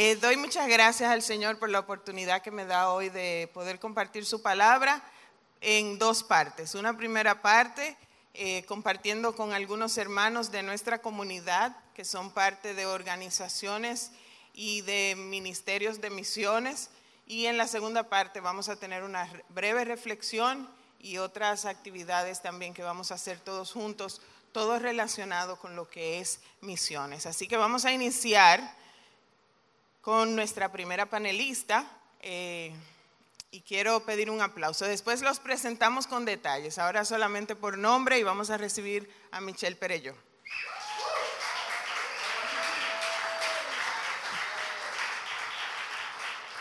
Eh, doy muchas gracias al Señor por la oportunidad que me da hoy de poder compartir su palabra en dos partes. Una primera parte, eh, compartiendo con algunos hermanos de nuestra comunidad que son parte de organizaciones y de ministerios de misiones. Y en la segunda parte vamos a tener una breve reflexión y otras actividades también que vamos a hacer todos juntos, todo relacionado con lo que es misiones. Así que vamos a iniciar con nuestra primera panelista. Eh, y quiero pedir un aplauso. Después los presentamos con detalles, ahora solamente por nombre y vamos a recibir a Michelle Perello.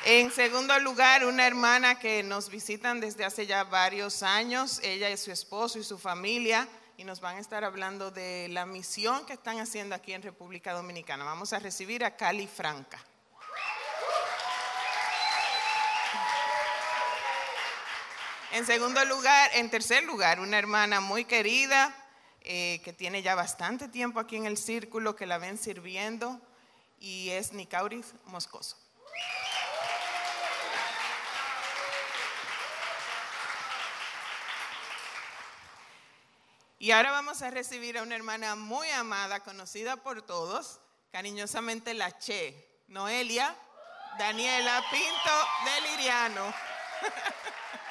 En segundo lugar, una hermana que nos visitan desde hace ya varios años, ella y su esposo y su familia, y nos van a estar hablando de la misión que están haciendo aquí en República Dominicana. Vamos a recibir a Cali Franca. En segundo lugar, en tercer lugar, una hermana muy querida eh, que tiene ya bastante tiempo aquí en el círculo, que la ven sirviendo, y es Nicauris Moscoso. Y ahora vamos a recibir a una hermana muy amada, conocida por todos, cariñosamente la Che, Noelia Daniela Pinto de Liriano.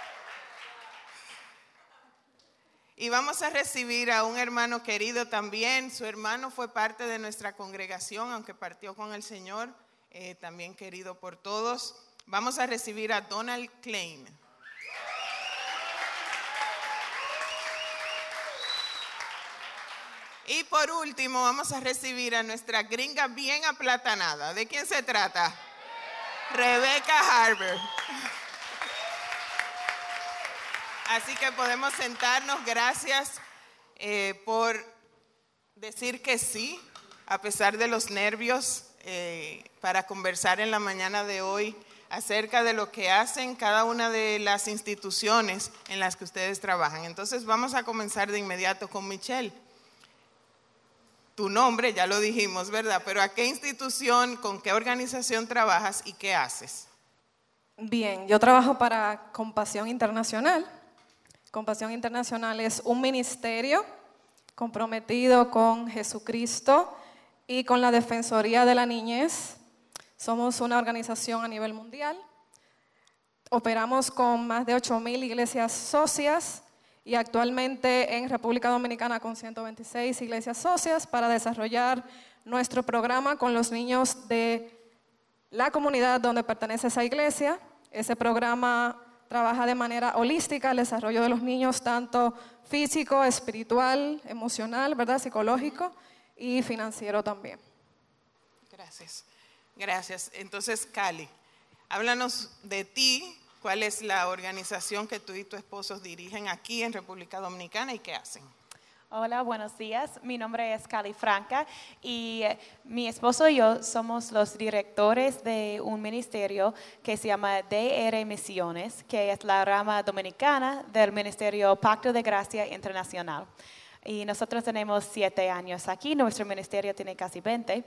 Y vamos a recibir a un hermano querido también. Su hermano fue parte de nuestra congregación, aunque partió con el Señor, eh, también querido por todos. Vamos a recibir a Donald Klein. Y por último, vamos a recibir a nuestra gringa bien aplatanada. ¿De quién se trata? Rebecca Harber. Así que podemos sentarnos. Gracias eh, por decir que sí, a pesar de los nervios, eh, para conversar en la mañana de hoy acerca de lo que hacen cada una de las instituciones en las que ustedes trabajan. Entonces vamos a comenzar de inmediato con Michelle. Tu nombre, ya lo dijimos, ¿verdad? Pero ¿a qué institución, con qué organización trabajas y qué haces? Bien, yo trabajo para Compasión Internacional. Compasión Internacional es un ministerio comprometido con Jesucristo y con la Defensoría de la Niñez. Somos una organización a nivel mundial. Operamos con más de 8.000 iglesias socias y actualmente en República Dominicana con 126 iglesias socias para desarrollar nuestro programa con los niños de la comunidad donde pertenece esa iglesia. Ese programa trabaja de manera holística el desarrollo de los niños, tanto físico, espiritual, emocional, ¿verdad? psicológico y financiero también. Gracias. Gracias. Entonces, Cali, háblanos de ti, cuál es la organización que tú y tu esposo dirigen aquí en República Dominicana y qué hacen. Hola, buenos días. Mi nombre es Cali Franca y eh, mi esposo y yo somos los directores de un ministerio que se llama DR Misiones, que es la rama dominicana del Ministerio Pacto de Gracia Internacional. Y nosotros tenemos siete años aquí, nuestro ministerio tiene casi 20.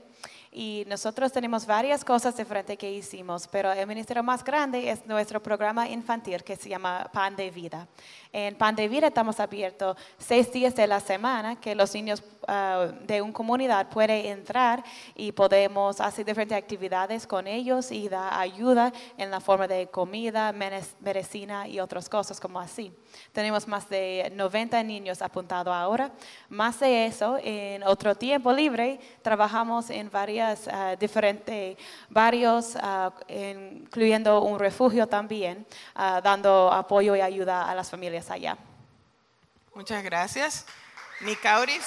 Y nosotros tenemos varias cosas diferentes que hicimos, pero el ministerio más grande es nuestro programa infantil que se llama Pan de Vida. En Pan de Vida estamos abiertos seis días de la semana que los niños ah, de una comunidad pueden entrar y podemos hacer diferentes actividades con ellos y dar ayuda en la forma de comida, medicina y otras cosas como así. Tenemos más de 90 niños apuntados ahora. Más de eso, en otro tiempo libre, trabajamos en varias Ah, diferentes, varios, ah, incluyendo un refugio también, ah, dando apoyo y ayuda a las familias allá. Muchas gracias. Nicauris.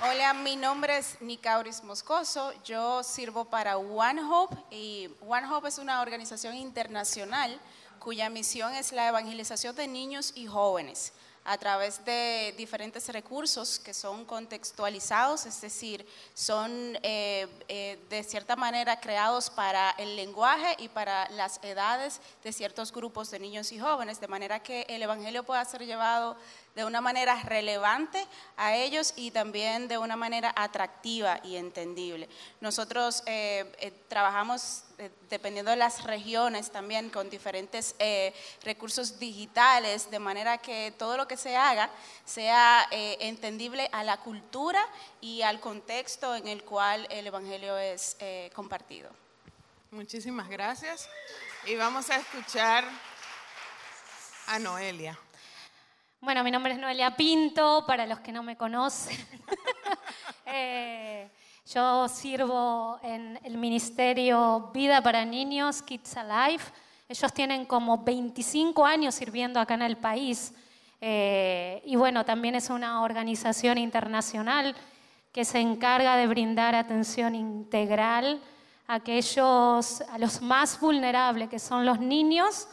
Hola, mi nombre es Nicauris Moscoso. Yo sirvo para One Hope y One Hope es una organización internacional cuya misión es la evangelización de niños y jóvenes a través de diferentes recursos que son contextualizados, es decir, son eh, eh, de cierta manera creados para el lenguaje y para las edades de ciertos grupos de niños y jóvenes, de manera que el Evangelio pueda ser llevado de una manera relevante a ellos y también de una manera atractiva y entendible. Nosotros eh, trabajamos eh, dependiendo de las regiones también con diferentes recursos digitales, de manera que todo lo que se haga sea entendible a la cultura y al contexto en el cual el Evangelio es compartido. Muchísimas gracias. Y vamos a escuchar a Noelia. Bueno, mi nombre es Noelia Pinto, para los que no me conocen. Yo sirvo en el Ministerio Vida para Niños, Kids Alive. Ellos tienen como 25 años sirviendo acá en el país. Eh, y bueno, también es una organización internacional que se encarga de brindar atención integral a aquellos, a los más vulnerables, que son los niños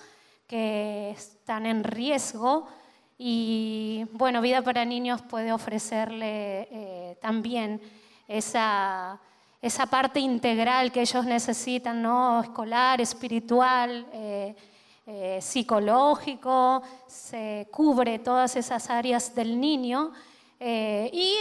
que están en riesgo y bueno, Vida para Niños puede ofrecerle eh, también esa, esa, parte integral que ellos necesitan, ¿no? escolar, espiritual, eh, eh, psicológico, se cubre todas esas áreas del niño. y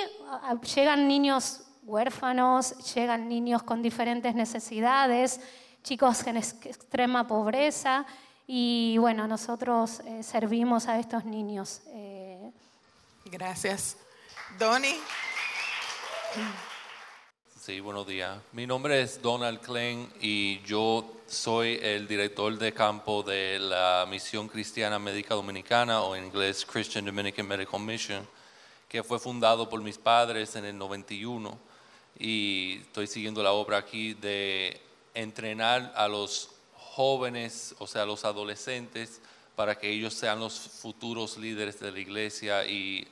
llegan niños huérfanos, llegan niños con diferentes necesidades, chicos en extrema pobreza. Y bueno, nosotros eh, servimos a estos niños. Eh. Gracias. Donny. Sí, buenos días. Mi nombre es Donald Klein y yo soy el director de campo de la Misión Cristiana Médica Dominicana o en inglés Christian Dominican Medical Mission, que fue fundado por mis padres en el 91 y estoy siguiendo la obra aquí de entrenar a los jóvenes, o sea, los adolescentes, para que ellos sean los futuros líderes de la iglesia y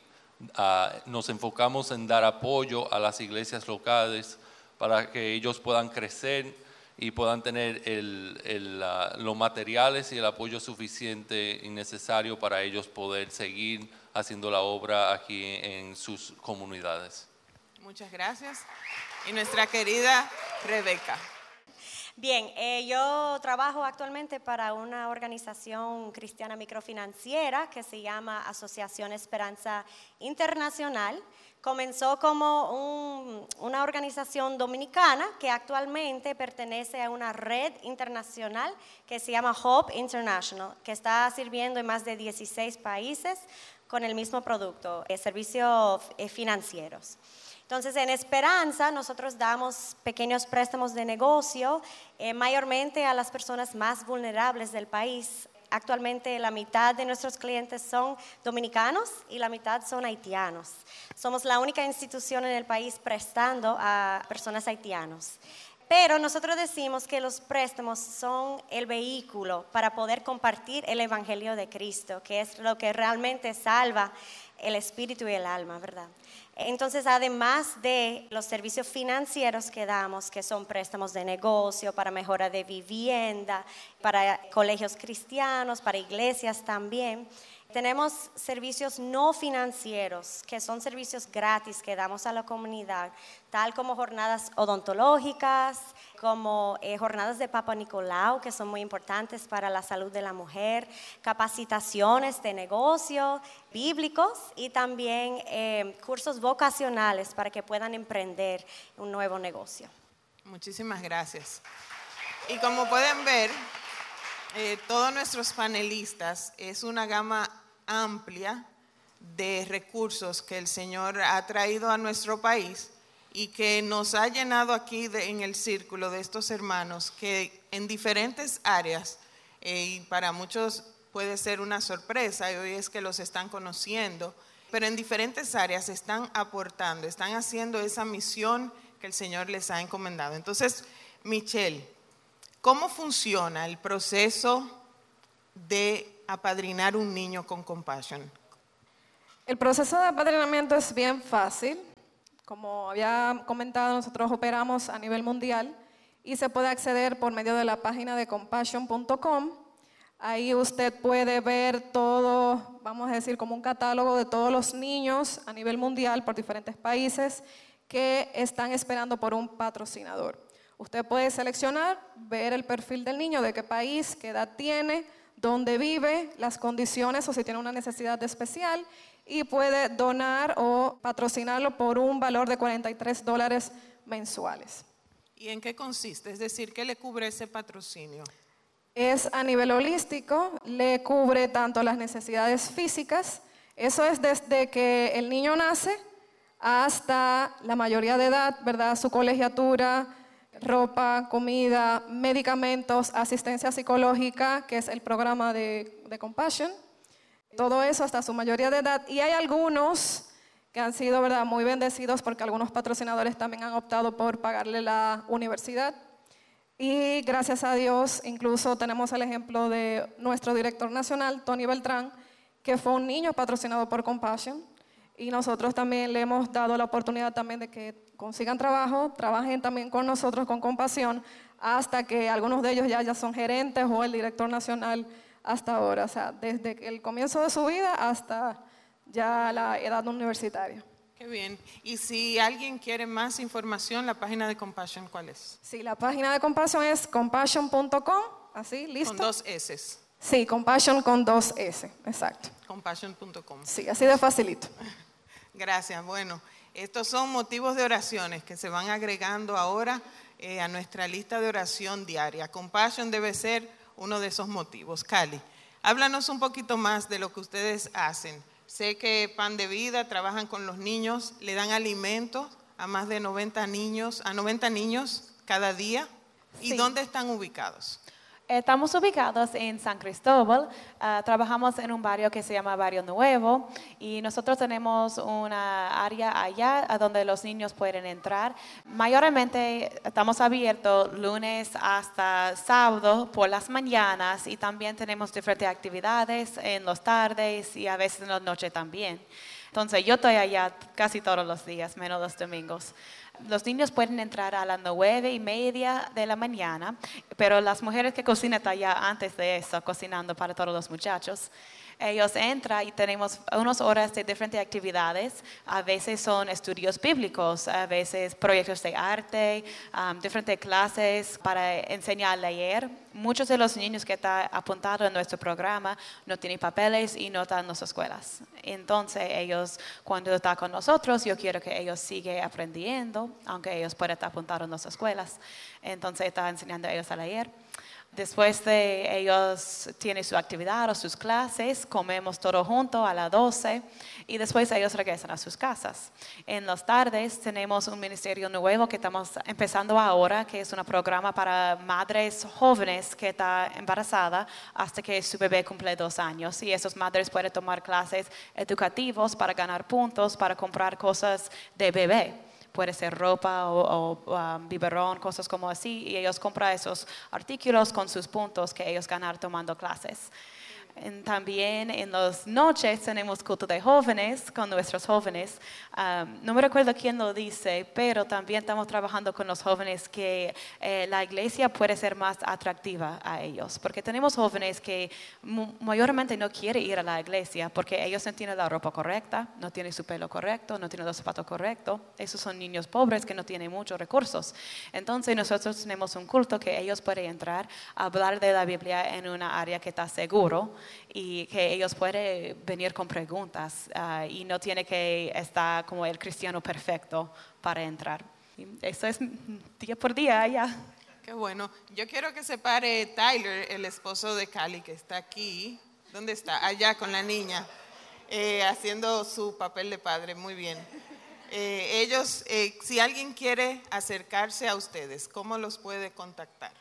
ah, nos enfocamos en dar apoyo a las iglesias locales para que ellos puedan crecer y puedan tener los materiales y el apoyo suficiente y necesario para ellos poder seguir haciendo la obra aquí en sus comunidades. Muchas gracias. Y nuestra querida Rebeca. Bien, eh, yo trabajo actualmente para una organización cristiana microfinanciera que se llama Asociación Esperanza Internacional. Comenzó como una organización dominicana que actualmente pertenece a una red internacional que se llama Hope International, que está sirviendo en más de 16 países con el mismo producto, eh, servicios eh, financieros. Entonces, en Esperanza nosotros damos pequeños préstamos de negocio, eh, mayormente a las personas más vulnerables del país. Actualmente la mitad de nuestros clientes son dominicanos y la mitad son haitianos. Somos la única institución en el país prestando a personas haitianos. Pero nosotros decimos que los préstamos son el vehículo para poder compartir el Evangelio de Cristo, que es lo que realmente salva el espíritu y el alma, ¿verdad? Entonces, además de los servicios financieros que damos, que son préstamos de negocio, para mejora de vivienda, para colegios cristianos, para iglesias también, tenemos servicios no financieros, que son servicios gratis que damos a la comunidad, tal como jornadas odontológicas, como eh, jornadas de Papa Nicolau, que son muy importantes para la salud de la mujer, capacitaciones de negocio, bíblicos y también eh, cursos vocacionales para que puedan emprender un nuevo negocio. Muchísimas gracias. Y como pueden ver, eh, todos nuestros panelistas es una gama amplia de recursos que el Señor ha traído a nuestro país y que nos ha llenado aquí en el círculo de estos hermanos que en diferentes áreas, eh, y para muchos puede ser una sorpresa, y hoy es que los están conociendo, pero en diferentes áreas están aportando, están haciendo esa misión que el Señor les ha encomendado. Entonces, Michelle, ¿Cómo funciona el proceso de apadrinar un niño con compasión? El proceso de apadrinamiento es bien fácil. Como había comentado, nosotros operamos a nivel mundial y se puede acceder por medio de la página de compassion.com. Ahí usted puede ver todo, vamos a decir, como un catálogo de todos los niños a nivel mundial por diferentes países que están esperando por un patrocinador. Usted puede seleccionar, ver el perfil del niño, de qué país, qué edad tiene, dónde vive, las condiciones o si tiene una necesidad especial y puede donar o patrocinarlo por un valor de 43 dólares mensuales. ¿Y en qué consiste? Es decir, ¿qué le cubre ese patrocinio? Es a nivel holístico, le cubre tanto las necesidades físicas, eso es desde que el niño nace hasta la mayoría de edad, ¿verdad? Su colegiatura, ropa, comida, medicamentos, asistencia psicológica, que es el programa de, de Compassion, todo eso hasta su mayoría de edad. Y hay algunos que han sido ¿verdad? muy bendecidos porque algunos patrocinadores también han optado por pagarle la universidad. Y gracias a Dios, incluso tenemos el ejemplo de nuestro director nacional, Tony Beltrán, que fue un niño patrocinado por Compassion. Y nosotros también le hemos dado la oportunidad también de que consigan trabajo, trabajen también con nosotros con compasión, hasta que algunos de ellos ya, ya son gerentes o el director nacional hasta ahora. O sea, desde el comienzo de su vida hasta ya la edad universitaria. Qué bien. Y si alguien quiere más información, la página de Compassion, ¿cuál es? Sí, la página de Compassion es compassion.com, así, listo. Con dos S. Sí, Compassion con dos S, exacto. Compassion.com. Sí, así de facilito. Gracias. Bueno, estos son motivos de oraciones que se van agregando ahora eh, a nuestra lista de oración diaria. Compassion debe ser uno de esos motivos. Cali, háblanos un poquito más de lo que ustedes hacen. Sé que Pan de Vida trabajan con los niños, le dan alimento a más de 90 niños, a 90 niños cada día. ¿Y Sí. dónde están ubicados? Estamos ubicados en San Cristóbal, ah, trabajamos en un barrio que se llama Barrio Nuevo y nosotros tenemos una área allá donde los niños pueden entrar. Mayormente estamos abiertos lunes hasta sábado por las mañanas y también tenemos diferentes actividades en las tardes y a veces en la noche también. Entonces yo estoy allá casi todos los días, menos los domingos. Los niños pueden entrar a las nueve y media de la mañana, pero las mujeres que cocinan están allá antes de eso, cocinando para todos los muchachos. Ellos entran y tenemos unas horas de diferentes actividades. A veces son estudios bíblicos, a veces proyectos de arte, um, diferentes clases para enseñar a leer. Muchos de los niños que están apuntados en nuestro programa no tienen papeles y no están en las escuelas. Entonces ellos, cuando están con nosotros, yo quiero que ellos sigan aprendiendo, aunque ellos puedan estar apuntados en las escuelas. Entonces está enseñando a ellos a leer. Después de ellos tienen su actividad o sus clases, comemos todo junto a las 12 y después ellos regresan a sus casas. En las tardes tenemos un ministerio nuevo que estamos empezando ahora, que es un programa para madres jóvenes que están embarazadas hasta que su bebé cumple dos años. Y esas madres pueden tomar clases educativos para ganar puntos, para comprar cosas de bebé puede ser ropa o, o, um, biberón, cosas como así, y ellos compran esos artículos con sus puntos que ellos ganan tomando clases. En- También en las noches tenemos culto de jóvenes con nuestros jóvenes. Um, no me recuerdo quién lo dice, pero también estamos trabajando con los jóvenes que eh, la iglesia puede ser más atractiva a ellos, porque tenemos jóvenes que mayormente no quieren ir a la iglesia porque ellos no tienen la ropa correcta, no tienen su pelo correcto, no tienen los zapatos correctos. Esos son niños pobres que no tienen muchos recursos. Entonces nosotros tenemos un culto que ellos pueden entrar a hablar de la Biblia en una área que está seguro y que ellos pueden venir con preguntas ah, y no tiene que estar como el cristiano perfecto para entrar. Eso es día por día ya. Qué bueno. Yo quiero que se pare Tyler, el esposo de Cali, que está aquí. ¿Dónde está? Allá con la niña, eh, haciendo su papel de padre. Muy bien. Eh, ellos, eh, si alguien quiere acercarse a ustedes, ¿cómo los puede contactar?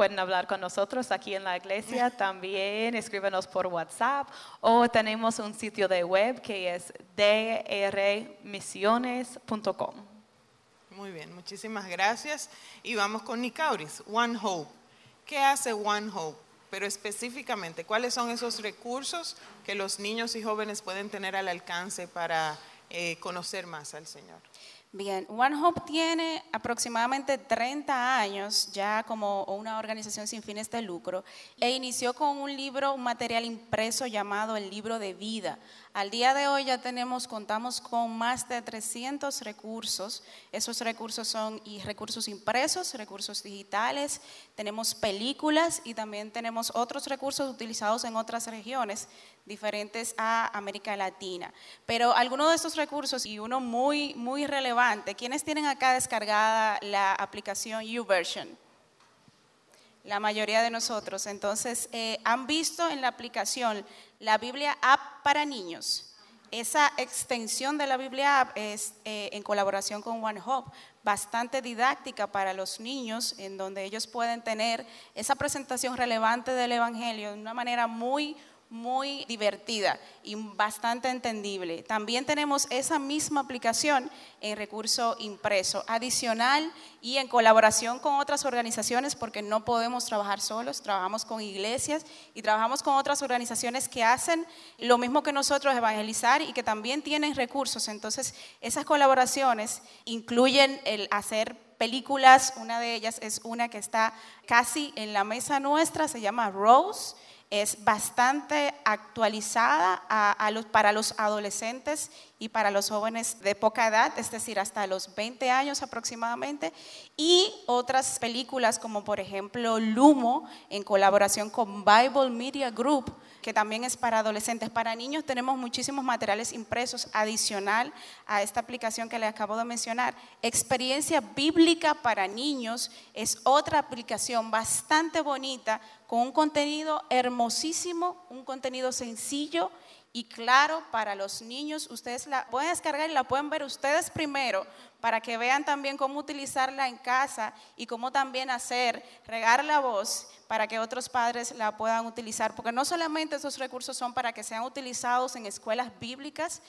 Pueden hablar con nosotros aquí en la iglesia, también escríbenos por WhatsApp o tenemos un sitio de web que es drmisiones.com. Muy bien, muchísimas gracias. Y vamos con Nicauris, One Hope. ¿Qué hace One Hope? Pero específicamente, ¿cuáles son esos recursos que los niños y jóvenes pueden tener al alcance para eh, conocer más al Señor? Bien, One Hope tiene aproximadamente 30 años ya como una organización sin fines de lucro e inició con un libro, un material impreso llamado el libro de vida. Al día de hoy ya tenemos, contamos con más de 300 recursos. Esos recursos son y recursos impresos, recursos digitales, tenemos películas y también tenemos otros recursos utilizados en otras regiones diferentes a América Latina. Pero algunos de estos recursos y uno muy, muy relevante, ¿quiénes tienen acá descargada la aplicación YouVersion? La mayoría de nosotros. Entonces, eh, han visto en la aplicación la Biblia App para niños. Esa extensión de la Biblia App es eh, en colaboración con One Hope, bastante didáctica para los niños, en donde ellos pueden tener esa presentación relevante del Evangelio de una manera muy muy divertida y bastante entendible. También tenemos esa misma aplicación en recurso impreso, adicional y en colaboración con otras organizaciones, porque no podemos trabajar solos, trabajamos con iglesias y trabajamos con otras organizaciones que hacen lo mismo que nosotros, evangelizar y que también tienen recursos. Entonces, esas colaboraciones incluyen el hacer películas, una de ellas es una que está casi en la mesa nuestra, se llama Rose es bastante actualizada para los adolescentes y para los jóvenes de poca edad, es decir, hasta los 20 años aproximadamente, y otras películas como por ejemplo Lumo en colaboración con Bible Media Group, que también es para adolescentes. Para niños tenemos muchísimos materiales impresos adicional a esta aplicación que les acabo de mencionar. Experiencia bíblica para niños es otra aplicación bastante bonita con un contenido hermosísimo, un contenido sencillo y claro para los niños. Ustedes la pueden descargar y la pueden ver ustedes primero para que vean también cómo utilizarla en casa y cómo también hacer, regar la voz para que otros padres la puedan utilizar. Porque no solamente esos recursos son para que sean utilizados en escuelas bíblicas,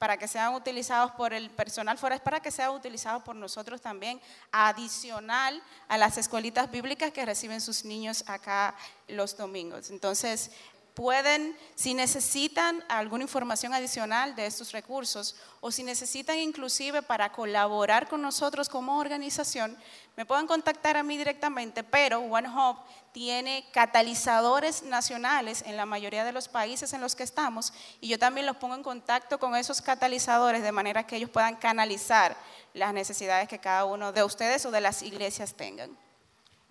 para que sean utilizados por el personal es para que sean utilizados por nosotros también, adicional a las escuelitas bíblicas que reciben sus niños acá los domingos. Entonces, pueden, si necesitan alguna información adicional de estos recursos o si necesitan inclusive para colaborar con nosotros como organización, me pueden contactar a mí directamente, pero One Hope tiene catalizadores nacionales en la mayoría de los países en los que estamos y yo también los pongo en contacto con esos catalizadores de manera que ellos puedan canalizar las necesidades que cada uno de ustedes o de las iglesias tengan.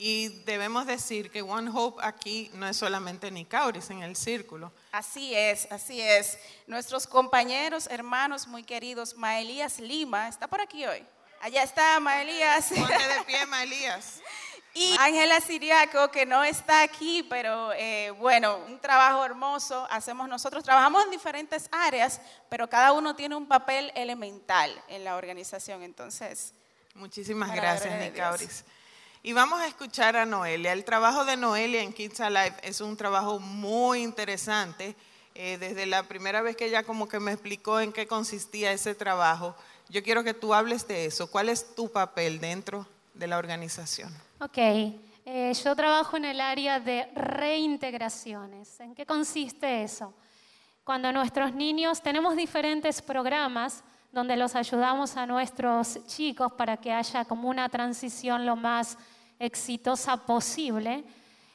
Y debemos decir que One Hope aquí no es solamente Nicauris en el círculo. Así es, así es. Nuestros compañeros, hermanos muy queridos, Maelías Lima, está por aquí hoy. Allá está Maelías. Ponte de pie, Maelías. Y Ángela Siriaco, que no está aquí, pero eh, bueno, un trabajo hermoso hacemos nosotros. Trabajamos en diferentes áreas, pero cada uno tiene un papel elemental en la organización. Entonces, muchísimas gracias, Nicauris. Y vamos a escuchar a Noelia. El trabajo de Noelia en Kids Alive es un trabajo muy interesante. Eh, desde la primera vez que ella como que me explicó en qué consistía ese trabajo, yo quiero que tú hables de eso. ¿Cuál es tu papel dentro de la organización? Ok, eh, yo trabajo en el área de reintegraciones. ¿En qué consiste eso? Cuando nuestros niños, tenemos diferentes programas donde los ayudamos a nuestros chicos para que haya como una transición lo más exitosa posible.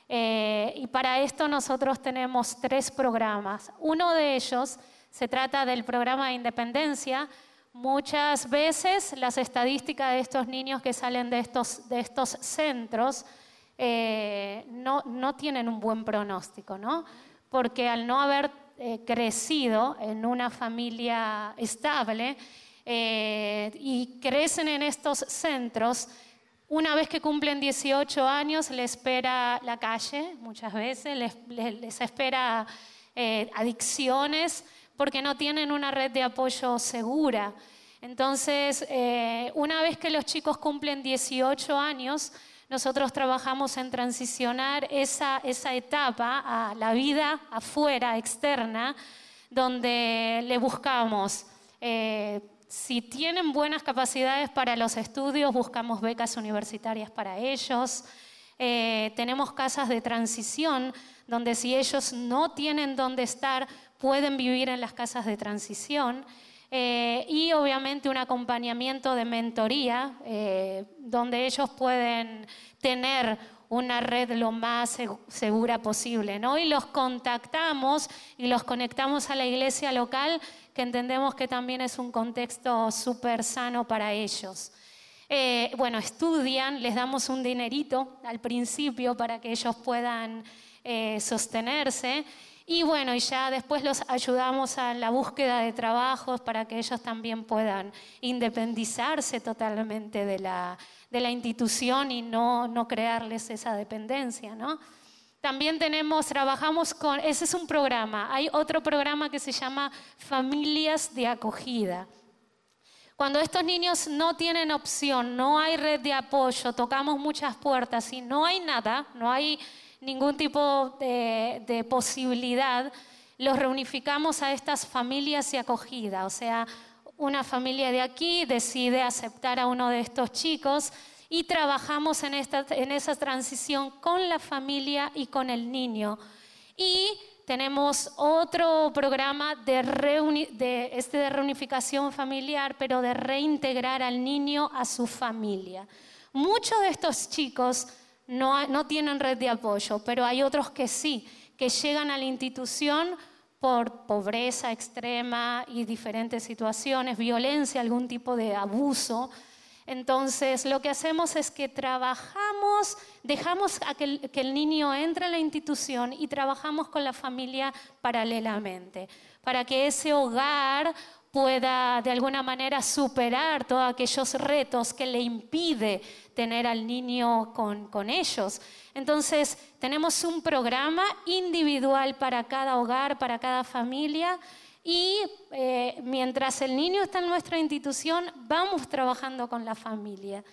Eh, y para esto nosotros tenemos tres programas. Uno de ellos se trata del programa de independencia. Muchas veces las estadísticas de estos niños que salen de estos, de estos centros eh, no, no, tienen un buen pronóstico, ¿no? Porque al no haber eh, crecido en una familia estable eh, y crecen en estos centros, una vez que cumplen 18 años, les espera la calle, muchas veces, les, espera eh, adicciones, porque no tienen una red de apoyo segura. Entonces, una vez que los chicos cumplen 18 años, nosotros trabajamos en transicionar esa, esa etapa a la vida afuera, externa, donde le buscamos. Eh, si tienen buenas capacidades para los estudios, buscamos becas universitarias para ellos. Eh, tenemos casas de transición donde si ellos no tienen dónde estar, pueden vivir en las casas de transición. Eh, y obviamente un acompañamiento de mentoría eh, donde ellos pueden tener una red lo más segura posible, ¿no? Y los contactamos y los conectamos a la iglesia local, que entendemos que también es un contexto súper sano para ellos. Eh, bueno, estudian, les damos un dinerito al principio para que ellos puedan sostenerse. Y bueno, y ya después los ayudamos a la búsqueda de trabajos para que ellos también puedan independizarse totalmente de la, de la institución y no, no crearles esa dependencia, ¿no? También tenemos, trabajamos con, ese es un programa, hay otro programa que se llama Familias de Acogida. Cuando estos niños no tienen opción, no hay red de apoyo, tocamos muchas puertas y no hay nada, no hay ningún tipo de, posibilidad, los reunificamos a estas familias de acogida, o sea, una familia de aquí decide aceptar a uno de estos chicos y trabajamos en, esta, en esa transición con la familia y con el niño. Y tenemos otro programa de, de, este de reunificación familiar, pero de reintegrar al niño a su familia. Muchos de estos chicos no, no tienen red de apoyo, pero hay otros que sí, que llegan a la institución por pobreza extrema y diferentes situaciones, violencia, algún tipo de abuso. Entonces, lo que hacemos es que trabajamos, dejamos a que el, que el, niño entre a la institución y trabajamos con la familia paralelamente, para que ese hogar pueda de alguna manera superar todos aquellos retos que le impide tener al niño con, con ellos. Entonces, tenemos un programa individual para cada hogar, para cada familia, y eh, mientras el niño está en nuestra institución, vamos trabajando con la familia.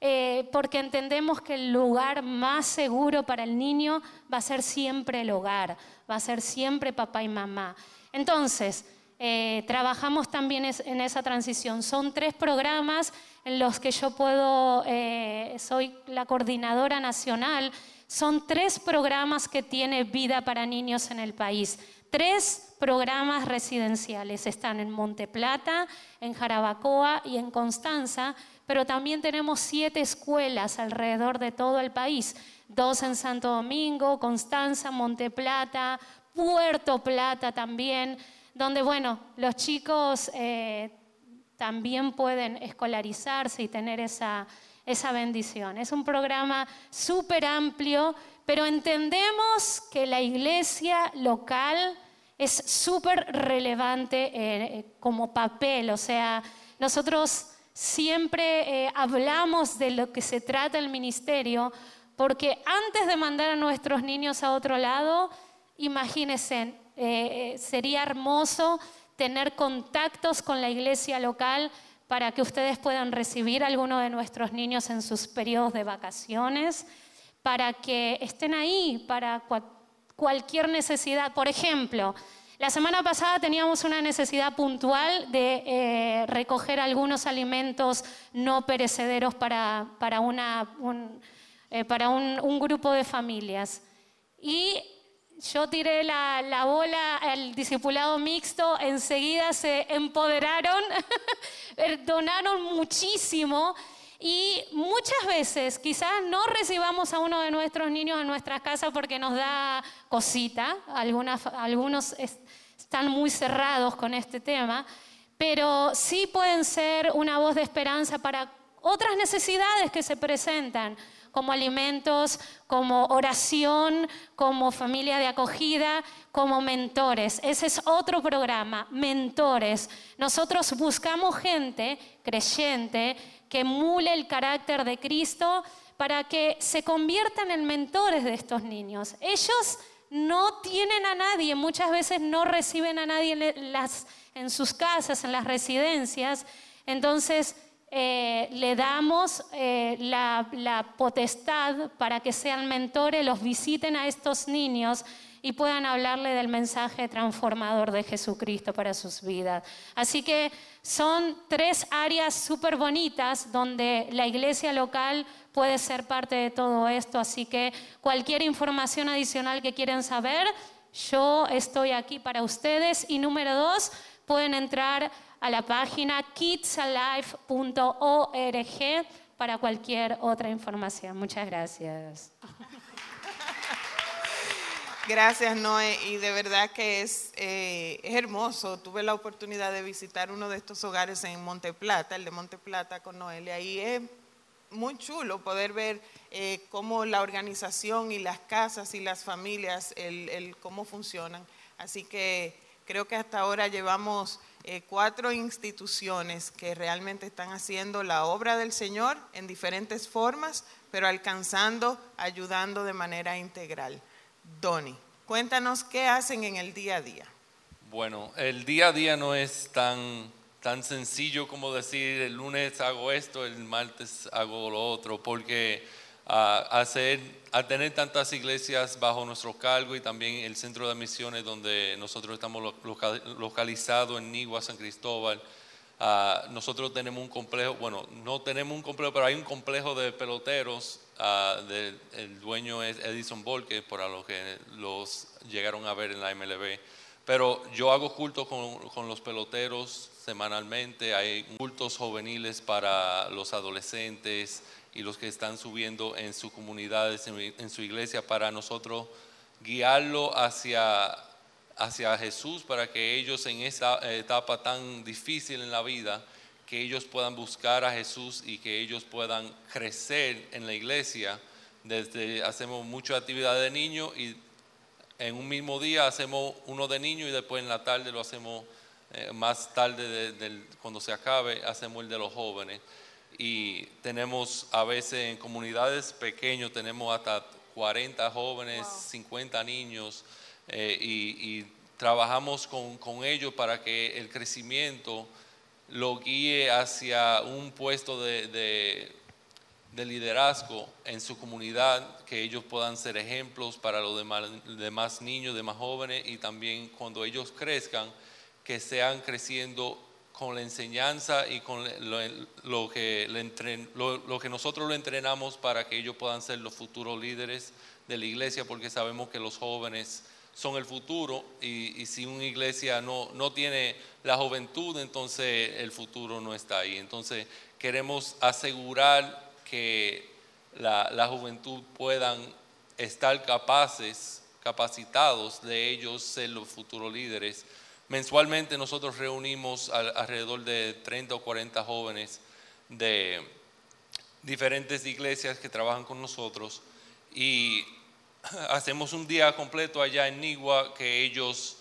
Eh, porque entendemos que el lugar más seguro para el niño va a ser siempre el hogar, va a ser siempre papá y mamá. Entonces, eh, trabajamos también en esa transición. Son tres programas en los que yo puedo, eh, soy la coordinadora nacional. Son tres programas que tiene vida para niños en el país. Tres programas residenciales. Están en Monte Plata, en Jarabacoa y en Constanza, pero también tenemos siete escuelas alrededor de todo el país. Dos en Santo Domingo, Constanza, Monte Plata, Puerto Plata también donde, bueno, los chicos eh, también pueden escolarizarse y tener esa, esa bendición. Es un programa súper amplio, pero entendemos que la iglesia local es súper relevante eh, como papel, o sea, nosotros siempre eh, hablamos de lo que se trata el ministerio, porque antes de mandar a nuestros niños a otro lado, imagínense, eh, eh, sería hermoso tener contactos con la iglesia local para que ustedes puedan recibir a alguno de nuestros niños en sus periodos de vacaciones, para que estén ahí para cualquier necesidad. Por ejemplo, la semana pasada teníamos una necesidad puntual de eh, recoger algunos alimentos no perecederos para, para, una, un, para un, un grupo de familias. Y yo tiré la, bola al discipulado mixto, enseguida se empoderaron, donaron muchísimo y muchas veces quizás no recibamos a uno de nuestros niños en nuestras casas porque nos da cosita, algunos están muy cerrados con este tema, pero sí pueden ser una voz de esperanza para otras necesidades que se presentan como alimentos, como oración, como familia de acogida, como mentores. Ese es otro programa, mentores. Nosotros buscamos gente creyente que emule el carácter de Cristo para que se conviertan en mentores de estos niños. Ellos no tienen a nadie, muchas veces no reciben a nadie en, en sus casas, en las residencias. Entonces, eh, le damos eh, la, potestad para que sean mentores, los visiten a estos niños y puedan hablarle del mensaje transformador de Jesucristo para sus vidas. Así que son tres áreas súper bonitas donde la iglesia local puede ser parte de todo esto. Así que cualquier información adicional que quieran saber, yo estoy aquí para ustedes. Y número dos, pueden entrar a la página kidsalive.org para cualquier otra información. Muchas gracias. Gracias, Noé. Y de verdad que es, eh, es hermoso. Tuve la oportunidad de visitar uno de estos hogares en Monte Plata, el de Monte Plata con Noelia. Y es muy chulo poder ver eh, cómo la organización y las casas y las familias, el, el cómo funcionan. Así que creo que hasta ahora llevamos eh, cuatro instituciones que realmente están haciendo la obra del Señor en diferentes formas, pero alcanzando, ayudando de manera integral. Doni, cuéntanos qué hacen en el día a día. Bueno, el día a día no es tan, tan sencillo como decir el lunes hago esto, el martes hago lo otro, porque a, hacer, a tener tantas iglesias bajo nuestro cargo y también el centro de misiones donde nosotros estamos localizados en Nigua, San Cristóbal, ah, nosotros tenemos un complejo, bueno, no tenemos un complejo, pero hay un complejo de peloteros. Ah, el dueño es Edison Volke, para los que los llegaron a ver en la MLB. Pero yo hago cultos con, con, los peloteros semanalmente, hay cultos juveniles para los adolescentes y los que están subiendo en sus comunidades, en, su iglesia, para nosotros guiarlo hacia, hacia Jesús, para que ellos en esa etapa tan difícil en la vida, que ellos puedan buscar a Jesús y que ellos puedan crecer en la iglesia. Desde hacemos mucha actividad de niños y en un mismo día hacemos uno de niños y después en la tarde lo hacemos eh, más tarde cuando se acabe hacemos el de los jóvenes y tenemos a veces en comunidades pequeñas tenemos hasta 40 jóvenes, 50 niños eh, y, trabajamos con, con ellos para que el crecimiento lo guíe hacia un puesto de, liderazgo en su comunidad, que ellos puedan ser ejemplos para los demás, niños, demás jóvenes y también cuando ellos crezcan, que sean creciendo con la enseñanza y con lo, que, nosotros lo entrenamos para que ellos puedan ser los futuros líderes de la iglesia, porque sabemos que los jóvenes son el futuro y, si una iglesia no, no tiene la juventud, entonces el futuro no está ahí. Entonces queremos asegurar que la, juventud puedan estar capaces, capacitados de ellos ser los futuros líderes. Mensualmente nosotros reunimos alrededor de 30 o 40 jóvenes de diferentes iglesias que trabajan con nosotros y hacemos un día completo allá en Nigua que ellos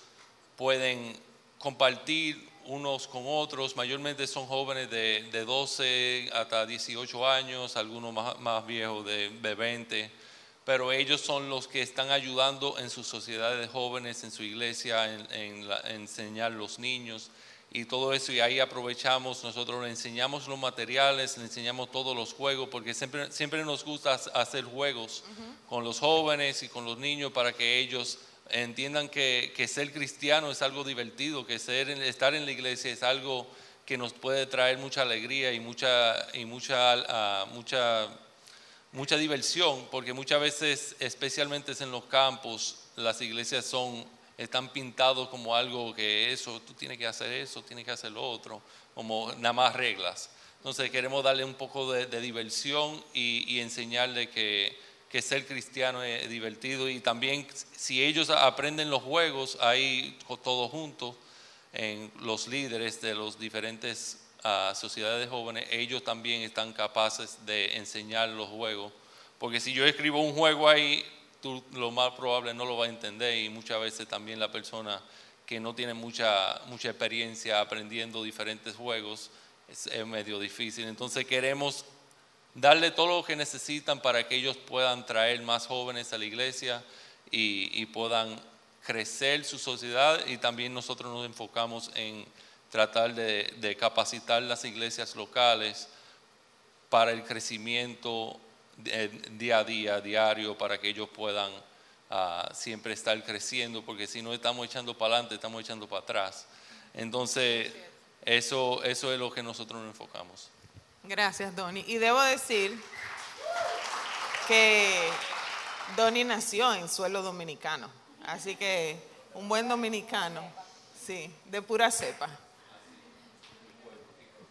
pueden compartir unos con otros, mayormente son jóvenes de, de 12 hasta 18 años, algunos más, más viejos de, 20, pero ellos son los que están ayudando en sus sociedades de jóvenes, en su iglesia, en, en, enseñar a los niños y todo eso. Y ahí aprovechamos, nosotros le enseñamos los materiales, le enseñamos todos los juegos, porque siempre, siempre nos gusta hacer juegos con los jóvenes y con los niños para que ellos entiendan que, que, ser cristiano es algo divertido, que ser, estar en la iglesia es algo que nos puede traer mucha alegría y mucha, y mucha, ah, mucha, mucha diversión, porque muchas veces, especialmente en los campos, las iglesias son están pintados como algo que eso, tú tienes que hacer eso, tienes que hacer lo otro, como nada más reglas. Entonces queremos darle un poco de, diversión y, enseñarle que, que, ser cristiano es divertido y también si ellos aprenden los juegos ahí todos juntos, en los líderes de las diferentes uh, sociedades jóvenes, ellos también están capaces de enseñar los juegos. Porque si yo escribo un juego ahí, tú lo más probable no lo vas a entender y muchas veces también la persona que no tiene mucha, mucha experiencia aprendiendo diferentes juegos es, medio difícil. Entonces queremos darle todo lo que necesitan para que ellos puedan traer más jóvenes a la iglesia y, puedan crecer su sociedad y también nosotros nos enfocamos en tratar de, de capacitar las iglesias locales para el crecimiento día a día, diario, para que ellos puedan ah, siempre estar creciendo, porque si no estamos echando para adelante, estamos echando para atrás. Entonces, eso, eso es lo que nosotros nos enfocamos. Gracias, Donny. Y debo decir que Donny nació en suelo dominicano, así que un buen dominicano Sí, de pura cepa.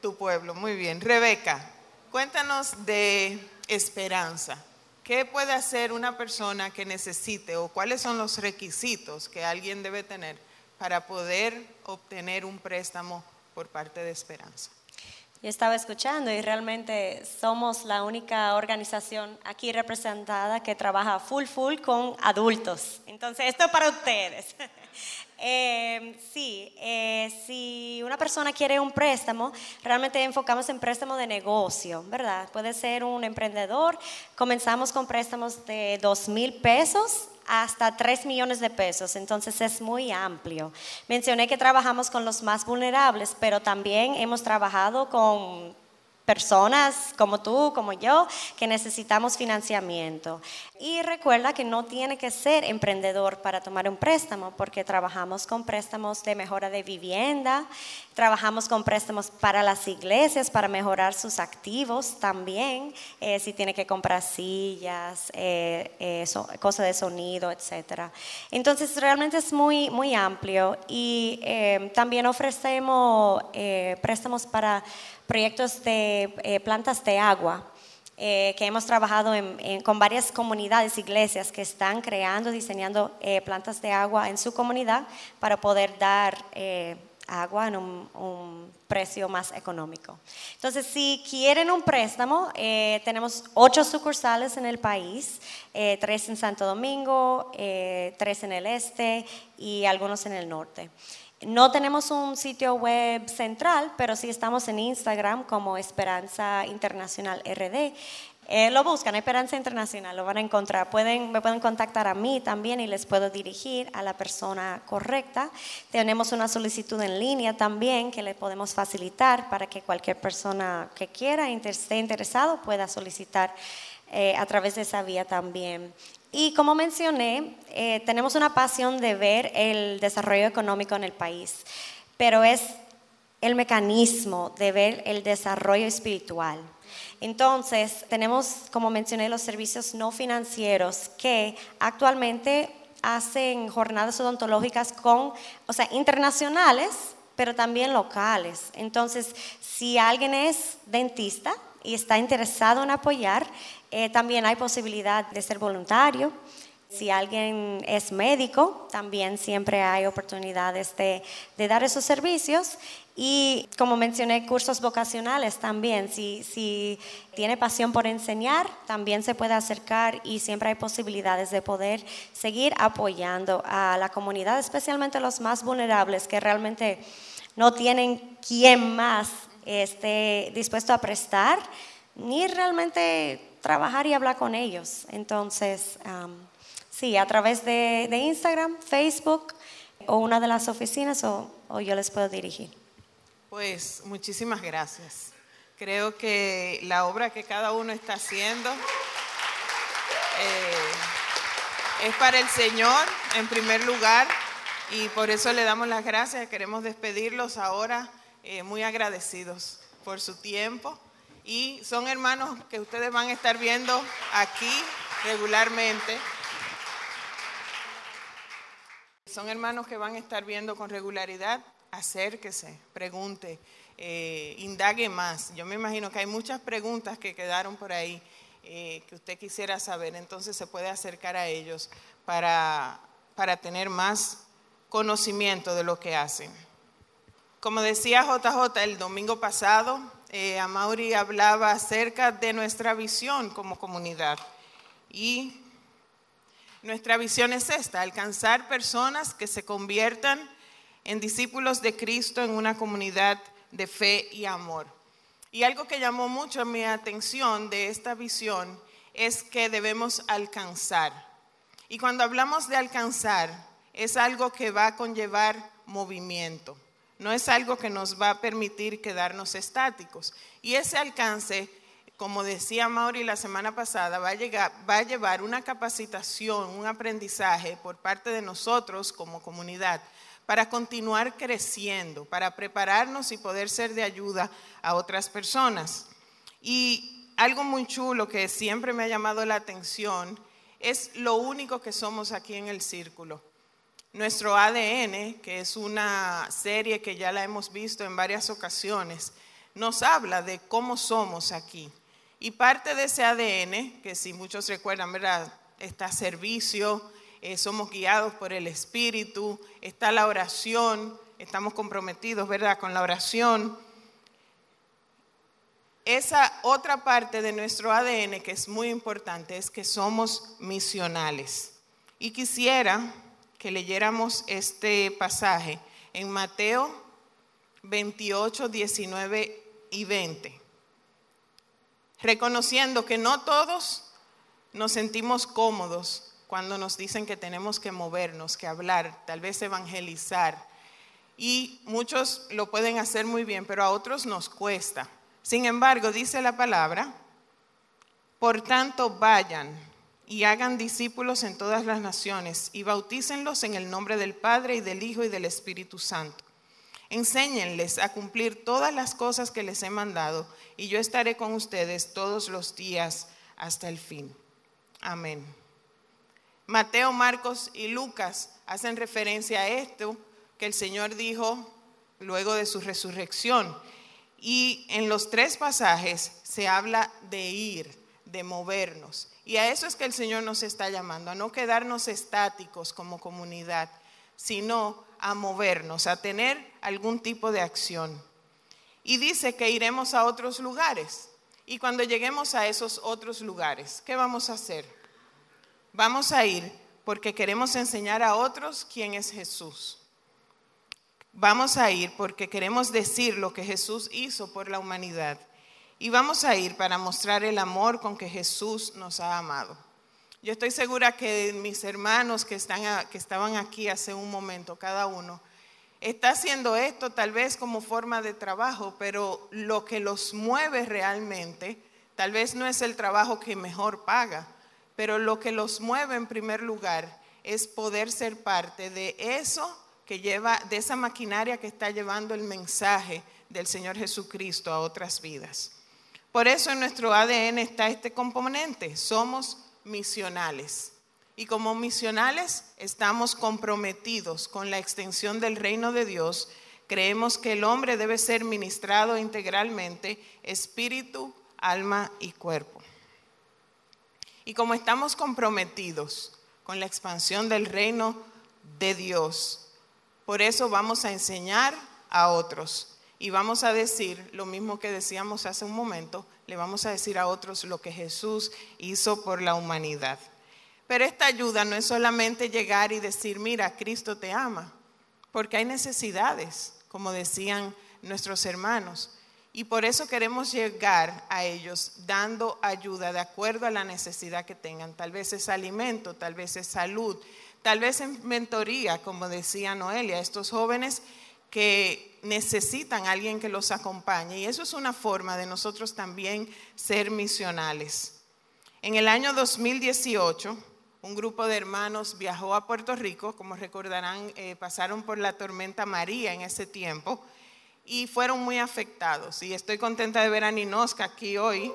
Tu pueblo, muy bien. Rebeca, cuéntanos de esperanza. ¿Qué puede hacer una persona que necesite o cuáles son los requisitos que alguien debe tener para poder obtener un préstamo por parte de Esperanza? Yo estaba escuchando y realmente somos la única organización aquí representada que trabaja full full con adultos. Entonces, esto es para ustedes. Eh, sí, eh, si una persona quiere un préstamo, realmente enfocamos en préstamo de negocio, ¿verdad? Puede ser un emprendedor. Comenzamos con préstamos de dos mil pesos hasta 3 millones de pesos, entonces es muy amplio. Mencioné que trabajamos con los más vulnerables, pero también hemos trabajado con personas como tú, como yo, que necesitamos financiamiento. Y recuerda que no tiene que ser emprendedor para tomar un préstamo, porque trabajamos con préstamos de mejora de vivienda, trabajamos con préstamos para las iglesias, para mejorar sus activos también, eh, si tiene que comprar sillas, eh, eh, cosas de sonido, etc. Entonces realmente es muy, muy amplio y también ofrecemos préstamos para proyectos de eh, plantas de agua. Eh, que hemos trabajado con varias comunidades, iglesias que están creando, diseñando eh, plantas de agua en su comunidad para poder dar agua en un, precio más económico. Entonces, si quieren un préstamo, tenemos ocho sucursales en el país, tres en Santo Domingo, tres en el este y algunos en el norte. No tenemos un sitio web central, pero sí estamos en Instagram como Esperanza Internacional RD. Eh, lo buscan, Esperanza Internacional, lo van a encontrar. Pueden, me pueden contactar a mí también y les puedo dirigir a la persona correcta. Tenemos una solicitud en línea también que le podemos facilitar para que cualquier persona que quiera, esté interesado, pueda solicitar eh, a través de esa vía también. Y como mencioné, eh, tenemos una pasión de ver el desarrollo económico en el país, pero es el mecanismo de ver el desarrollo espiritual. Entonces, tenemos, como mencioné, los servicios no financieros que actualmente hacen jornadas odontológicas con, o sea, internacionales, pero también locales. Entonces, si alguien es dentista y está interesado en apoyar, eh, también hay posibilidad de ser voluntario. Si alguien es médico, también siempre hay oportunidades de, dar esos servicios. Y como mencioné, cursos vocacionales también. Si, si tiene pasión por enseñar, también se puede acercar y siempre hay posibilidades de poder seguir apoyando a la comunidad, especialmente los más vulnerables que realmente no tienen quien más esté dispuesto a prestar, ni realmente trabajar y hablar con ellos. Entonces, sí, a través de, Instagram, Facebook o una de las oficinas o, yo les puedo dirigir. Pues muchísimas gracias. Creo que la obra que cada uno está haciendo eh, es para el Señor en primer lugar y por eso le damos las gracias. Queremos despedirlos ahora eh, muy agradecidos por su tiempo y son hermanos que ustedes van a estar viendo aquí regularmente. Son hermanos que van a estar viendo con regularidad. Acérquese, pregunte, eh, indague más. Yo me imagino que hay muchas preguntas que quedaron por ahí eh, que usted quisiera saber. Entonces se puede acercar a ellos para, para tener más conocimiento de lo que hacen. Como decía JJ el domingo pasado, eh, Amaury hablaba acerca de nuestra visión como comunidad. Y nuestra visión es esta, alcanzar personas que se conviertan en discípulos de Cristo en una comunidad de fe y amor. Y algo que llamó mucho mi atención de esta visión es que debemos alcanzar. Y cuando hablamos de alcanzar, es algo que va a conllevar movimiento no es algo que nos va a permitir quedarnos estáticos. Y ese alcance, como decía Mauri la semana pasada, va a, llevar una capacitación, un aprendizaje por parte de nosotros como comunidad para continuar creciendo, para prepararnos y poder ser de ayuda a otras personas. Y algo muy chulo que siempre me ha llamado la atención es lo único que somos aquí en el círculo. Nuestro ADN, que es una serie que ya la hemos visto en varias ocasiones, nos habla de cómo somos aquí. Y parte de ese ADN, que si muchos recuerdan, ¿verdad? Está servicio, eh, somos guiados por el Espíritu, está la oración, estamos comprometidos, ¿verdad?, con la oración. Esa otra parte de nuestro ADN que es muy importante es que somos misionales. Y quisiera que leyéramos este pasaje en Mateo 28, 19 y 20, reconociendo que no todos nos sentimos cómodos cuando nos dicen que tenemos que movernos, que hablar, tal vez evangelizar. Y muchos lo pueden hacer muy bien, pero a otros nos cuesta. Sin embargo, dice la palabra, por tanto vayan y hagan discípulos en todas las naciones y bautícenlos en el nombre del Padre y del Hijo y del Espíritu Santo. Enséñenles a cumplir todas las cosas que les he mandado y yo estaré con ustedes todos los días hasta el fin. Amén. Mateo, Marcos y Lucas hacen referencia a esto que el Señor dijo luego de su resurrección. Y en los tres pasajes se habla de ir, de movernos. Y a eso es que el Señor nos está llamando, a no quedarnos estáticos como comunidad, sino a movernos, a tener algún tipo de acción. Y dice que iremos a otros lugares. Y cuando lleguemos a esos otros lugares, ¿qué vamos a hacer? Vamos a ir porque queremos enseñar a otros quién es Jesús. Vamos a ir porque queremos decir lo que Jesús hizo por la humanidad. Y vamos a ir para mostrar el amor con que Jesús nos ha amado. Yo estoy segura que mis hermanos que, están, que estaban aquí hace un momento, cada uno, está haciendo esto tal vez como forma de trabajo, pero lo que los mueve realmente tal vez no es el trabajo que mejor paga, pero lo que los mueve en primer lugar es poder ser parte de eso que lleva, de esa maquinaria que está llevando el mensaje del Señor Jesucristo a otras vidas. Por eso en nuestro ADN está este componente, somos misionales. Y como misionales estamos comprometidos con la extensión del reino de Dios. Creemos que el hombre debe ser ministrado integralmente, espíritu, alma y cuerpo. Y como estamos comprometidos con la expansión del reino de Dios, por eso vamos a enseñar a otros y vamos a decir lo mismo que decíamos hace un momento, le vamos a decir a otros lo que Jesús hizo por la humanidad. Pero esta ayuda no es solamente llegar y decir, mira, Cristo te ama, porque hay necesidades, como decían nuestros hermanos. Y por eso queremos llegar a ellos dando ayuda de acuerdo a la necesidad que tengan. Tal vez es alimento, tal vez es salud, tal vez es mentoría, como decía Noelia, estos jóvenes que necesitan alguien que los acompañe. Y eso es una forma de nosotros también ser misionales. En el año 2018, un grupo de hermanos viajó a Puerto Rico, como recordarán, eh, pasaron por la tormenta María en ese tiempo y fueron muy afectados. Y estoy contenta de ver a Ninoska aquí hoy,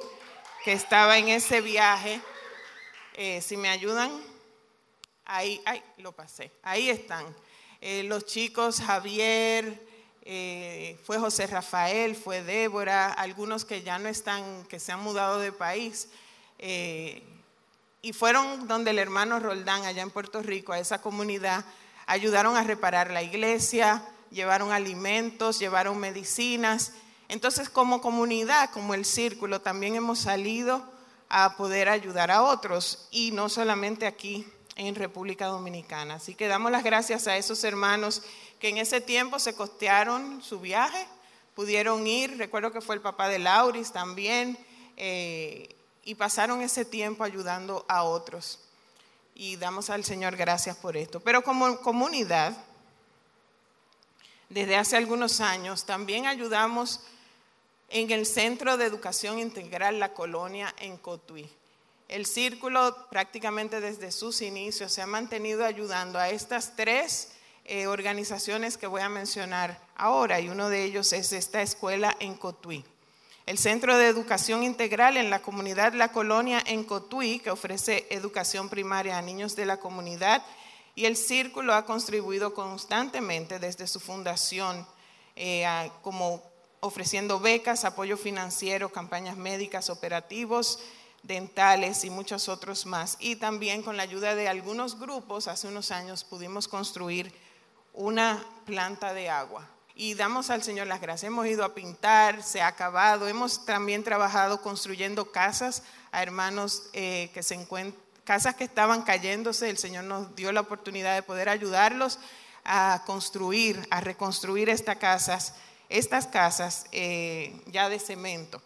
que estaba en ese viaje. Eh, si me ayudan, ahí, ay, lo pasé, ahí están. Eh, los chicos, Javier, eh, fue José Rafael, fue Débora, algunos que ya no están, que se han mudado de país. y fueron donde el hermano Roldán, allá en Puerto Rico, a esa comunidad, ayudaron a reparar la iglesia, llevaron alimentos, llevaron medicinas. Entonces, como comunidad, como el círculo, también hemos salido a poder ayudar a otros y no solamente aquí en República Dominicana. Así que damos las gracias a esos hermanos que en ese tiempo se costearon su viaje, pudieron ir, recuerdo que fue el papá de Lauris también, eh, y pasaron ese tiempo ayudando a otros. Y damos al Señor gracias por esto. Pero como comunidad, desde hace algunos años, también ayudamos en el Centro de Educación Integral La Colonia en Cotuí. El círculo prácticamente desde sus inicios se ha mantenido ayudando a estas tres eh, organizaciones que voy a mencionar ahora y uno de ellos es esta escuela en Cotuí. El Centro de Educación Integral en la comunidad La Colonia en Cotuí, que ofrece educación primaria a niños de la comunidad Y el círculo ha contribuido constantemente desde su fundación, eh, como ofreciendo becas, apoyo financiero, campañas médicas, operativos, dentales y muchos otros más. Y también con la ayuda de algunos grupos, hace unos años pudimos construir una planta de agua. Y damos al Señor las gracias. Hemos ido a pintar, se ha acabado. Hemos también trabajado construyendo casas a hermanos eh, que se encuentran, casas que estaban cayéndose. El Señor nos dio la oportunidad de poder ayudarlos a construir, a reconstruir estas casas, estas casas eh, ya de cemento.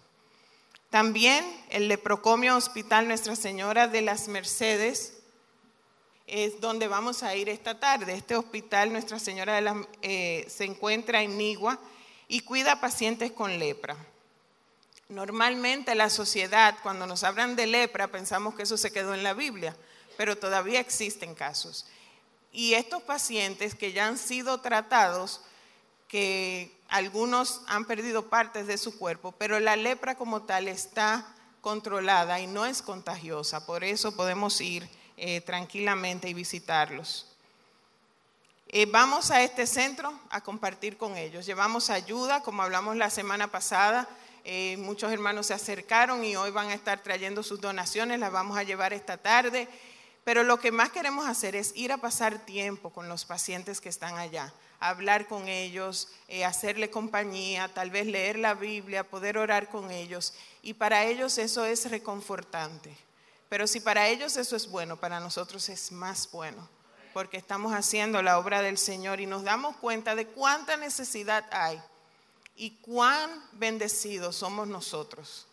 También el Leprocomio Hospital Nuestra Señora de las Mercedes es donde vamos a ir esta tarde. Este hospital Nuestra Señora de las, eh, se encuentra en Nigua y cuida pacientes con lepra. Normalmente la sociedad, cuando nos hablan de lepra, pensamos que eso se quedó en la Biblia, pero todavía existen casos. Y estos pacientes que ya han sido tratados, que algunos han perdido partes de su cuerpo, pero la lepra como tal está controlada y no es contagiosa, por eso podemos ir eh, tranquilamente y visitarlos. Eh, vamos a este centro a compartir con ellos. Llevamos ayuda, como hablamos la semana pasada, eh, muchos hermanos se acercaron y hoy van a estar trayendo sus donaciones, las vamos a llevar esta tarde. Pero lo que más queremos hacer es ir a pasar tiempo con los pacientes que están allá, hablar con ellos, hacerle compañía, tal vez leer la Biblia, poder orar con ellos. Y para ellos eso es reconfortante. Pero si para ellos eso es bueno, para nosotros es más bueno, porque estamos haciendo la obra del Señor y nos damos cuenta de cuánta necesidad hay y cuán bendecidos somos nosotros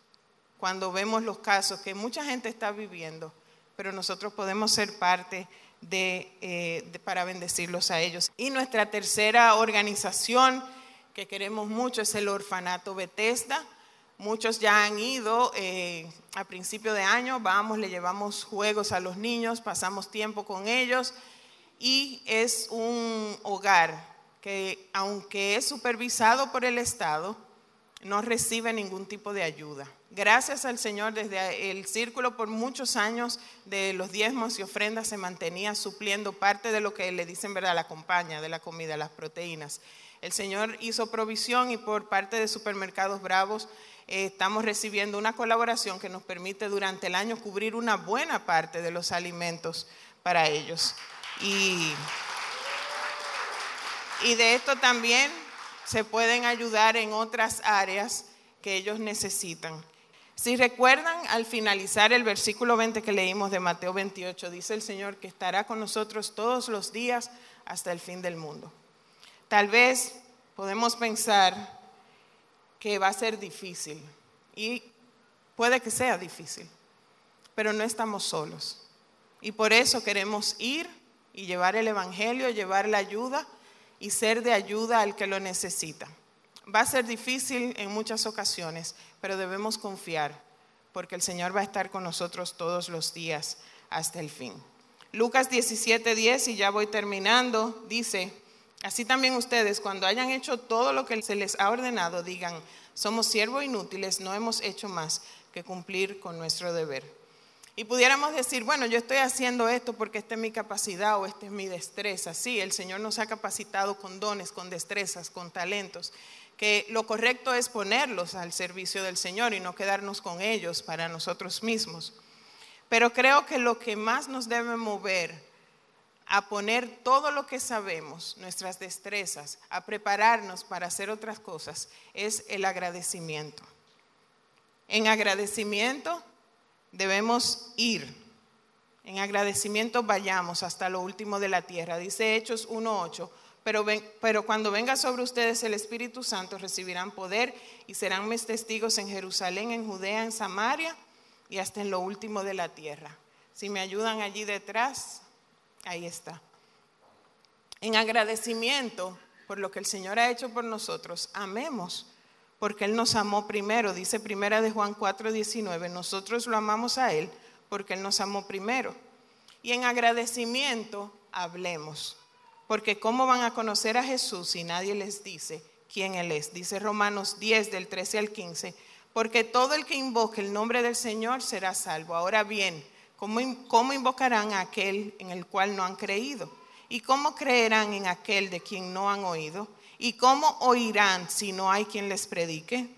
cuando vemos los casos que mucha gente está viviendo, pero nosotros podemos ser parte de, eh, para bendecirlos a ellos. Y nuestra tercera organización que queremos mucho es el Orfanato Bethesda Muchos ya han ido eh, a principio de año, vamos, le llevamos juegos a los niños, pasamos tiempo con ellos y es un hogar que aunque es supervisado por el Estado, no recibe ningún tipo de ayuda. Gracias al Señor, desde el círculo por muchos años de los diezmos y ofrendas se mantenía supliendo parte de lo que le dicen, ¿verdad?, la compañía de la comida, las proteínas. El Señor hizo provisión y por parte de Supermercados Bravos eh, estamos recibiendo una colaboración que nos permite durante el año cubrir una buena parte de los alimentos para ellos. Y, y de esto también se pueden ayudar en otras áreas que ellos necesitan. Si recuerdan, al finalizar el versículo 20 que leímos de Mateo 28, dice el Señor que estará con nosotros todos los días hasta el fin del mundo. Tal vez podemos pensar que va a ser difícil. Y puede que sea difícil, pero no estamos solos. Y por eso queremos ir y llevar el Evangelio, llevar la ayuda y ser de ayuda al que lo necesita. Va a ser difícil en muchas ocasiones, pero debemos confiar, porque el Señor va a estar con nosotros todos los días hasta el fin. Lucas 17:10, y ya voy terminando, dice, Así también ustedes, cuando hayan hecho todo lo que se les ha ordenado, digan, somos siervos inútiles, no hemos hecho más que cumplir con nuestro deber. Y pudiéramos decir, bueno, yo estoy haciendo esto porque esta es mi capacidad o esta es mi destreza. Sí, el Señor nos ha capacitado con dones, con destrezas, con talentos, que lo correcto es ponerlos al servicio del Señor y no quedarnos con ellos para nosotros mismos. Pero creo que lo que más nos debe mover a poner todo lo que sabemos, nuestras destrezas, a prepararnos para hacer otras cosas, es el agradecimiento. En agradecimiento debemos ir. En agradecimiento vayamos hasta lo último de la tierra. Dice Hechos 1.8. Pero, pero cuando venga sobre ustedes el Espíritu Santo, recibirán poder y serán mis testigos en Jerusalén, en Judea, en Samaria y hasta en lo último de la tierra. Si me ayudan allí detrás, Ahí está. En agradecimiento por lo que el Señor ha hecho por nosotros, amemos, porque Él nos amó primero, dice primera de Juan 4, 19, nosotros lo amamos a Él porque Él nos amó primero. Y en agradecimiento hablemos, porque ¿cómo van a conocer a Jesús si nadie les dice quién Él es? Dice Romanos 10 del 13 al 15, porque todo el que invoque el nombre del Señor será salvo. Ahora bien, ¿Cómo, invocarán a aquel en el cual no han creído? ¿Y cómo creerán en aquel de quien no han oído? ¿Y cómo oirán si no hay quien les predique?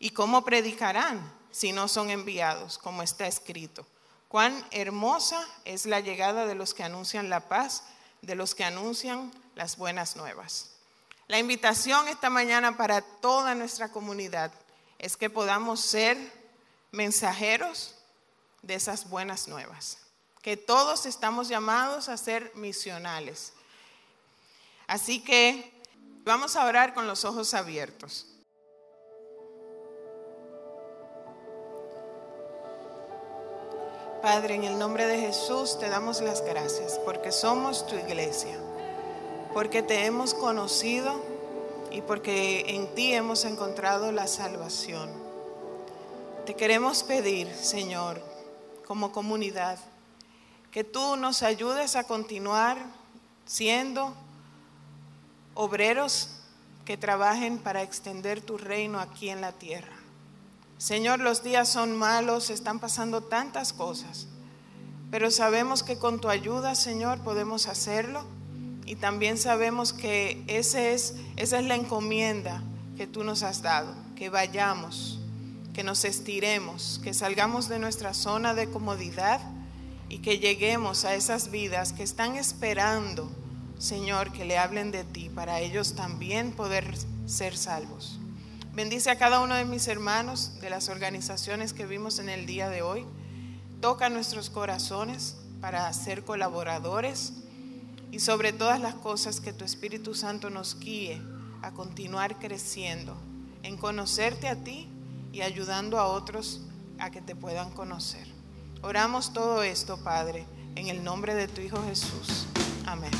¿Y cómo predicarán si no son enviados, como está escrito? Cuán hermosa es la llegada de los que anuncian la paz, de los que anuncian las buenas nuevas. La invitación esta mañana para toda nuestra comunidad es que podamos ser mensajeros de esas buenas nuevas, que todos estamos llamados a ser misionales. Así que vamos a orar con los ojos abiertos. Padre, en el nombre de Jesús te damos las gracias porque somos tu iglesia, porque te hemos conocido y porque en ti hemos encontrado la salvación. Te queremos pedir, Señor, como comunidad, que tú nos ayudes a continuar siendo obreros que trabajen para extender tu reino aquí en la tierra. Señor, los días son malos, están pasando tantas cosas, pero sabemos que con tu ayuda, Señor, podemos hacerlo y también sabemos que ese es, esa es la encomienda que tú nos has dado, que vayamos, que nos estiremos, que salgamos de nuestra zona de comodidad y que lleguemos a esas vidas que están esperando, Señor, que le hablen de ti, para ellos también poder ser salvos. Bendice a cada uno de mis hermanos de las organizaciones que vimos en el día de hoy. Toca nuestros corazones para ser colaboradores y sobre todas las cosas que tu Espíritu Santo nos guíe a continuar creciendo, en conocerte a ti y ayudando a otros a que te puedan conocer. Oramos todo esto, Padre, en el nombre de tu Hijo Jesús. Amén.